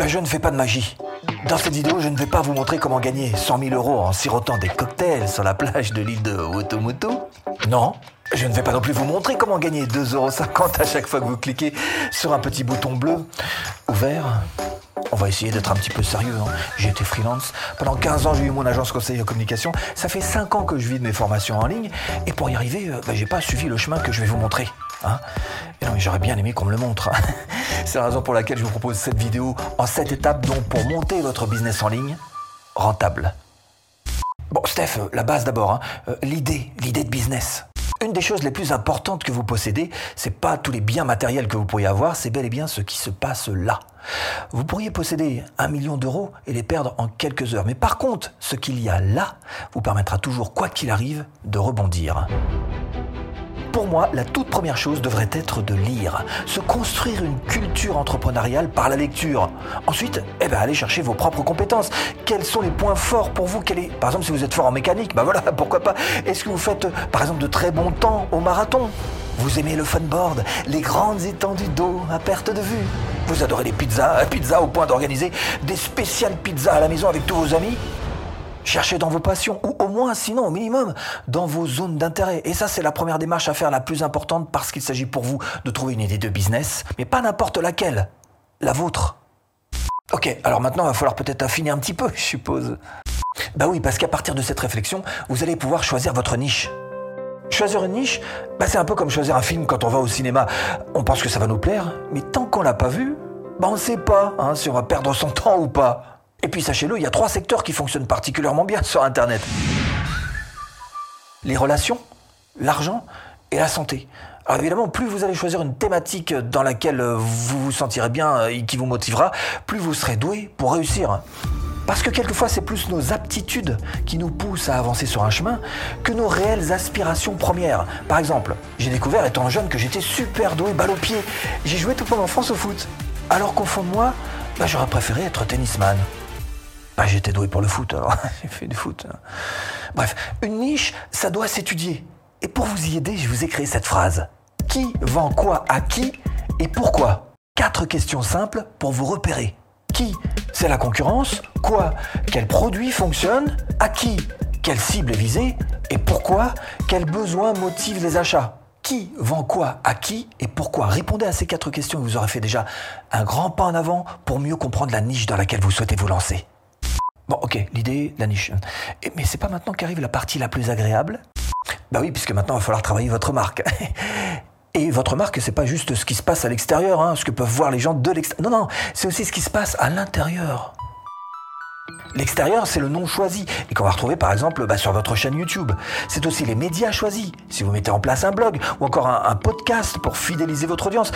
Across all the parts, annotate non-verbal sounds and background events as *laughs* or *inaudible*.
Ben, je ne fais pas de magie. Dans cette vidéo, je ne vais pas vous montrer comment gagner 100 000 euros en sirotant des cocktails sur la plage de l'île de Wotomoto. Non, je ne vais pas non plus vous montrer comment gagner 2,50 euros à chaque fois que vous cliquez sur un petit bouton bleu ou vert. On va essayer d'être un petit peu sérieux. Hein. J'ai été freelance. Pendant 15 ans, j'ai eu mon agence conseiller en communication. Ça fait 5 ans que je vis de mes formations en ligne. Et pour y arriver, euh, bah, j'ai pas suivi le chemin que je vais vous montrer. Hein. J'aurais bien aimé qu'on me le montre. Hein. *laughs* C'est la raison pour laquelle je vous propose cette vidéo en 7 étapes, donc pour monter votre business en ligne rentable. Bon, Steph, euh, la base d'abord. Hein. Euh, l'idée, l'idée de business. Une des choses les plus importantes que vous possédez, c'est pas tous les biens matériels que vous pourriez avoir, c'est bel et bien ce qui se passe là. Vous pourriez posséder un million d'euros et les perdre en quelques heures. Mais par contre, ce qu'il y a là vous permettra toujours, quoi qu'il arrive, de rebondir. Pour moi, la toute première chose devrait être de lire, se construire une culture entrepreneuriale par la lecture. Ensuite, eh ben, allez chercher vos propres compétences. Quels sont les points forts pour vous? Par exemple, si vous êtes fort en mécanique, ben voilà, *laughs* pourquoi pas. Est-ce que vous faites, par exemple, de très bons temps au marathon? Vous aimez le funboard, les grandes étendues d'eau à perte de vue Vous adorez les pizzas, pizzas au point d'organiser des spéciales pizzas à la maison avec tous vos amis Cherchez dans vos passions, ou au moins, sinon, au minimum, dans vos zones d'intérêt. Et ça, c'est la première démarche à faire la plus importante parce qu'il s'agit pour vous de trouver une idée de business, mais pas n'importe laquelle. La vôtre. Ok, alors maintenant, il va falloir peut-être affiner un petit peu, je suppose. Bah oui, parce qu'à partir de cette réflexion, vous allez pouvoir choisir votre niche. Choisir une niche, bah c'est un peu comme choisir un film quand on va au cinéma. On pense que ça va nous plaire, mais tant qu'on l'a pas vu, bah on ne sait pas hein, si on va perdre son *laughs* temps ou pas. Et puis sachez-le, il y a trois secteurs qui fonctionnent particulièrement bien sur Internet. Les relations, l'argent et la santé. Alors évidemment, plus vous allez choisir une thématique dans laquelle vous vous sentirez bien et qui vous motivera, plus vous serez doué pour réussir. Parce que quelquefois, c'est plus nos aptitudes qui nous poussent à avancer sur un chemin que nos réelles aspirations premières. Par exemple, j'ai découvert étant jeune que j'étais super doué balle au pied. J'ai joué toute mon enfance au foot. Alors qu'au fond de moi, bah, j'aurais préféré être tennisman. Bah, j'étais doué pour le foot, alors *laughs* j'ai fait du foot. Bref, une niche, ça doit s'étudier. Et pour vous y aider, je vous ai créé cette phrase. Qui vend quoi à qui et pourquoi? Quatre questions simples pour vous repérer. Qui C'est la concurrence? Quoi Quel produit fonctionne? À qui Quelle cible est visée? Et pourquoi Quels besoins motivent les achats? Qui vend quoi à qui et pourquoi? Répondez à ces quatre questions et vous aurez fait déjà un grand pas en avant pour mieux comprendre la niche dans laquelle vous souhaitez vous lancer. Bon, ok, l'idée, la niche. Mais c'est pas maintenant qu'arrive la partie la plus agréable? Bah oui, puisque maintenant il va falloir travailler votre marque. *laughs* Et votre marque, c'est pas juste ce qui se passe à l'extérieur, hein, ce que peuvent voir les gens de l'extérieur. Non, non, c'est aussi ce qui se passe à l'intérieur. L'extérieur, c'est le nom choisi et qu'on va retrouver par exemple bah, sur votre chaîne YouTube. C'est aussi les médias choisis. Si vous mettez en place un blog ou encore un podcast pour fidéliser votre audience,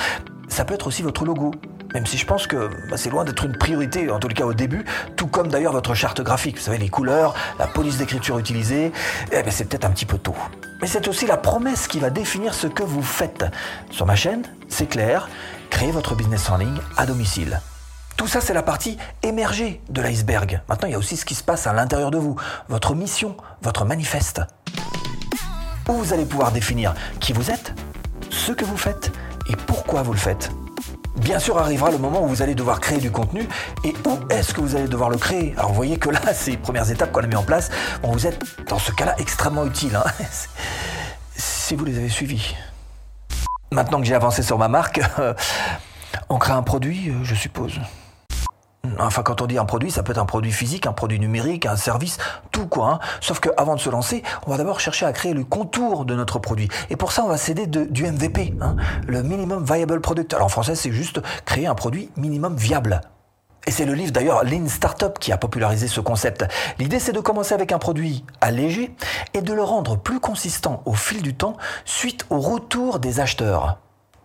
ça peut être aussi votre logo. Même si je pense que bah, c'est loin d'être une priorité, en tout cas au début, tout comme d'ailleurs votre charte graphique. Vous savez, les couleurs, la police d'écriture utilisée, eh ben, c'est peut-être un petit peu tôt. Mais c'est aussi la promesse qui va définir ce que vous faites. Sur ma chaîne, c'est clair, créez votre business en ligne à domicile. Tout ça, c'est la partie émergée de l'iceberg. Maintenant, il y a aussi ce qui se passe à l'intérieur de vous, votre mission, votre manifeste. Où vous allez pouvoir définir qui vous êtes, ce que vous faites et pourquoi vous le faites. Bien sûr, arrivera le moment où vous allez devoir créer du contenu. Et où est-ce que vous allez devoir le créer? Alors, vous voyez que là, *laughs* ces premières étapes qu'on a mis en place, vous êtes dans ce cas-là extrêmement utile. Hein. *laughs* si vous les avez suivis. Maintenant que j'ai avancé sur ma marque, *laughs* on crée un produit, euh, je suppose. Enfin, quand on dit un produit, ça peut être un produit physique, un produit numérique, un service, tout quoi. Hein. Sauf qu'avant de se lancer, on va d'abord chercher à créer le contour de notre produit. Et pour ça, on va s'aider du MVP, hein, le Minimum Viable Product. Alors en français, c'est juste créer un produit minimum viable. Et c'est le livre d'ailleurs Lean Startup qui a popularisé ce concept. L'idée c'est de commencer avec un produit allégé et de le rendre plus consistant au fil du temps suite au retour des acheteurs.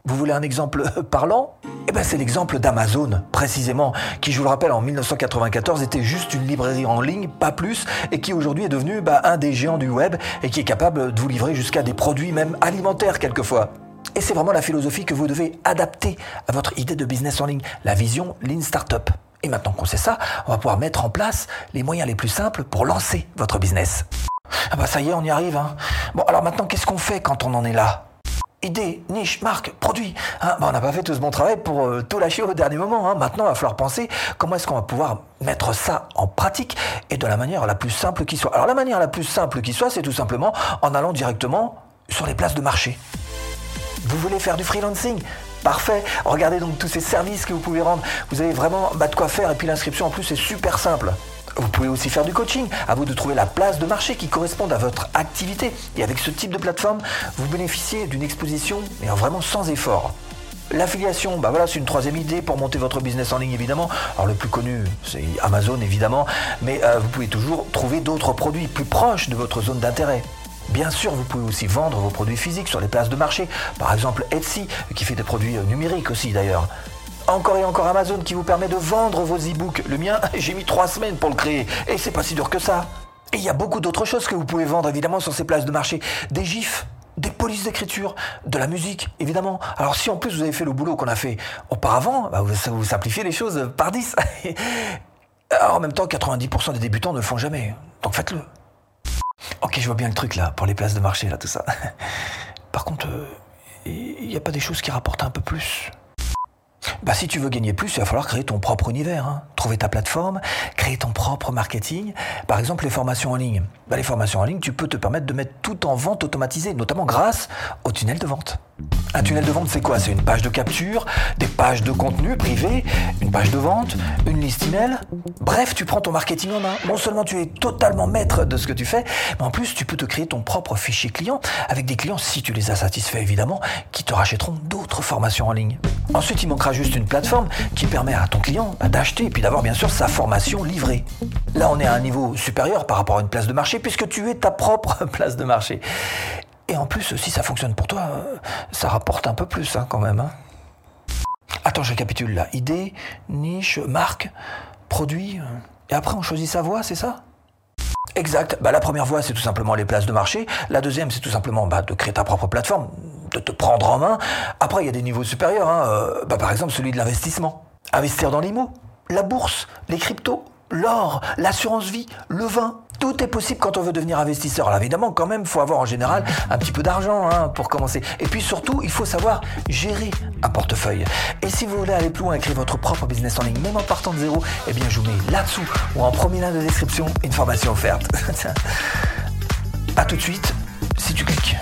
Vous voulez un exemple parlant? Eh bien c'est l'exemple d'Amazon, précisément, qui je vous le rappelle en 1994 était juste une librairie en ligne, pas plus, et qui aujourd'hui est devenu bah, un des géants du web et qui est capable de vous livrer jusqu'à des produits même alimentaires quelquefois. Et c'est vraiment la philosophie que vous devez adapter à votre idée de business en ligne, la vision Lean Startup. Et maintenant qu'on sait ça, on va pouvoir mettre en place les moyens les plus simples pour lancer votre business. Ah bah ça y est, on y arrive. Hein. Bon alors maintenant, qu'est-ce qu'on fait quand on en est là? Idée, niche, marque, produit. Hein, bah, on n'a pas fait tout ce bon travail pour euh, tout lâcher au dernier moment. Hein. Maintenant, il va falloir penser comment est-ce qu'on va pouvoir mettre ça en pratique et de la manière la plus simple qui soit. Alors la manière la plus simple qui soit, c'est tout simplement en allant directement sur les places de marché. Vous voulez faire du freelancing? Parfait. Regardez donc tous ces services que vous pouvez rendre. Vous avez vraiment bah, de quoi faire et puis l'inscription en plus est super simple. Vous pouvez aussi faire du coaching. À vous de trouver la place de marché qui corresponde à votre activité. Et avec ce type de plateforme, vous bénéficiez d'une exposition, mais vraiment sans effort. L'affiliation, bah c'est une troisième idée pour monter votre business en ligne évidemment. Alors le plus connu, c'est Amazon évidemment, mais euh, vous pouvez toujours trouver d'autres produits plus proches de votre zone d'intérêt. Bien sûr, vous pouvez aussi vendre vos produits physiques sur les places de marché, par exemple Etsy, qui fait des produits euh, numériques aussi d'ailleurs. Encore et encore Amazon qui vous permet de vendre vos e-books. Le mien, *laughs* j'ai mis trois semaines pour le créer, et c'est pas si dur que ça. Et il y a beaucoup d'autres choses que vous pouvez vendre évidemment sur ces places de marché. Des gifs, des polices d'écriture, de la musique, évidemment. Alors si en plus vous avez fait le boulot qu'on a fait auparavant, bah, vous simplifiez les choses par 10. *laughs* Alors, en même temps, 90% des débutants ne le font jamais. Donc faites-le. Ok, je vois bien le truc là, pour les places de marché, là, tout ça. *laughs* Par contre, il euh, n'y a pas des choses qui rapportent un peu plus bah, si tu veux gagner plus, il va falloir créer ton propre univers. Hein. Trouver ta plateforme, créer ton propre marketing. Par exemple, les formations en ligne. Bah, les formations en ligne, tu peux te permettre de mettre tout en vente automatisée, notamment grâce au tunnel de vente. Un tunnel de vente, c'est quoi? C'est une page de capture, des pages de contenu privé, une page de vente, une liste email. Bref, tu prends ton marketing en main. Non seulement tu es totalement maître de ce que tu fais, mais en plus, tu peux te créer ton propre fichier client avec des clients, si tu les as satisfaits évidemment, qui te rachèteront d'autres formations en ligne. Ensuite, il manquera juste une plateforme qui permet à ton client bah, d'acheter et puis bien sûr sa formation livrée. Là, on est à un niveau supérieur par rapport à une place de marché puisque tu es ta propre *laughs* place de marché. Et en plus, si ça fonctionne pour toi, ça rapporte un peu plus hein, quand même. Hein. Attends, je récapitule là. Idée, niche, marque, produit. Et après, on choisit sa voie, c'est ça? Exact. Bah, la première voie, c'est tout simplement les places de marché. La deuxième, c'est tout simplement bah, de créer ta propre plateforme, de te prendre en main. Après, il y a des niveaux supérieurs. Hein. Euh, bah, par exemple, celui de l'investissement. Investir dans l'IMO, la bourse, les cryptos, l'or, l'assurance vie, le vin. Tout est possible quand on veut devenir investisseur. Alors évidemment, quand même, il faut avoir en général un petit peu d'argent hein, pour commencer. Et puis surtout, il faut savoir gérer un portefeuille. Et si vous voulez aller plus loin et créer votre propre business en ligne, même en partant de zéro, eh bien je vous mets là-dessous ou en premier lien de description une formation offerte. *laughs* A tout de suite, si tu cliques.